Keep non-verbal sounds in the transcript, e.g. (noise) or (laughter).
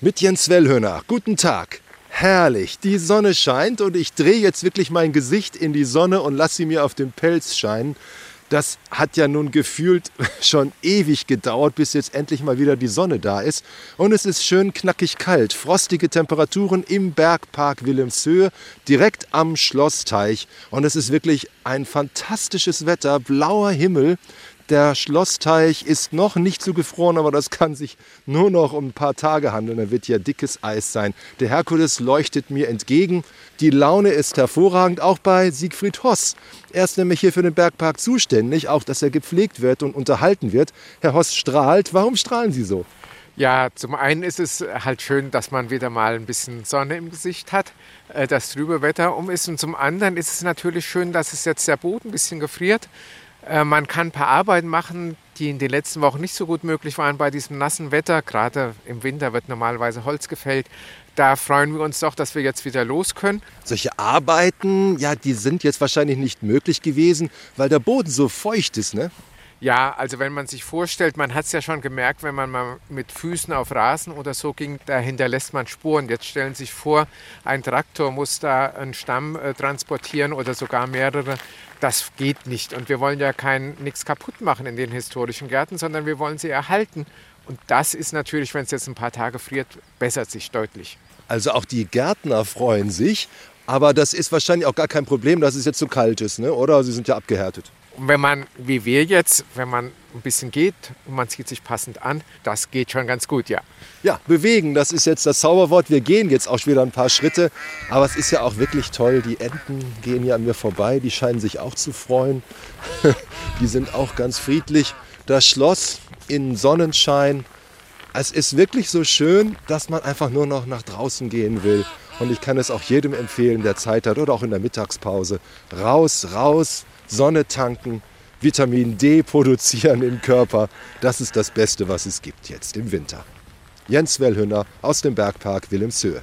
mit Jens Wellhöhner. Guten Tag. Herrlich, die Sonne scheint und ich drehe jetzt wirklich mein Gesicht in die Sonne und lasse sie mir auf den Pelz scheinen. Das hat ja nun gefühlt (laughs) schon ewig gedauert, bis jetzt endlich mal wieder die Sonne da ist. Und es ist schön knackig kalt. Frostige Temperaturen im Bergpark Wilhelmshöhe, direkt am Schlossteich. Und es ist wirklich ein fantastisches Wetter, blauer Himmel. Der Schlossteich ist noch nicht so gefroren, aber das kann sich nur noch um ein paar Tage handeln. Da wird ja dickes Eis sein. Der Herkules leuchtet mir entgegen. Die Laune ist hervorragend, auch bei Siegfried Hoss. Er ist nämlich hier für den Bergpark zuständig, auch dass er gepflegt wird und unterhalten wird. Herr Hoss strahlt. Warum strahlen Sie so? Ja, zum einen ist es halt schön, dass man wieder mal ein bisschen Sonne im Gesicht hat, äh, dass trübe Wetter um ist. Und zum anderen ist es natürlich schön, dass es jetzt der Boden ein bisschen gefriert. Äh, man kann ein paar Arbeiten machen, die in den letzten Wochen nicht so gut möglich waren bei diesem nassen Wetter. Gerade im Winter wird normalerweise Holz gefällt. Da freuen wir uns doch, dass wir jetzt wieder los können. Solche Arbeiten, ja, die sind jetzt wahrscheinlich nicht möglich gewesen, weil der Boden so feucht ist, ne? Ja, also wenn man sich vorstellt, man hat es ja schon gemerkt, wenn man mal mit Füßen auf Rasen oder so ging, da hinterlässt man Spuren. Jetzt stellen Sie sich vor, ein Traktor muss da einen Stamm äh, transportieren oder sogar mehrere. Das geht nicht. Und wir wollen ja nichts kaputt machen in den historischen Gärten, sondern wir wollen sie erhalten. Und das ist natürlich, wenn es jetzt ein paar Tage friert, bessert sich deutlich. Also auch die Gärtner freuen sich, aber das ist wahrscheinlich auch gar kein Problem, dass es jetzt so kalt ist, ne? oder? Sie sind ja abgehärtet. Und wenn man, wie wir jetzt, wenn man ein bisschen geht und man zieht sich passend an, das geht schon ganz gut, ja. Ja, bewegen, das ist jetzt das Zauberwort. Wir gehen jetzt auch wieder ein paar Schritte, aber es ist ja auch wirklich toll. Die Enten gehen ja an mir vorbei, die scheinen sich auch zu freuen. (laughs) die sind auch ganz friedlich. Das Schloss in Sonnenschein. Es ist wirklich so schön, dass man einfach nur noch nach draußen gehen will. Und ich kann es auch jedem empfehlen, der Zeit hat oder auch in der Mittagspause. Raus, raus, Sonne tanken, Vitamin D produzieren im Körper. Das ist das Beste, was es gibt jetzt im Winter. Jens Wellhünner aus dem Bergpark Wilhelmshöhe.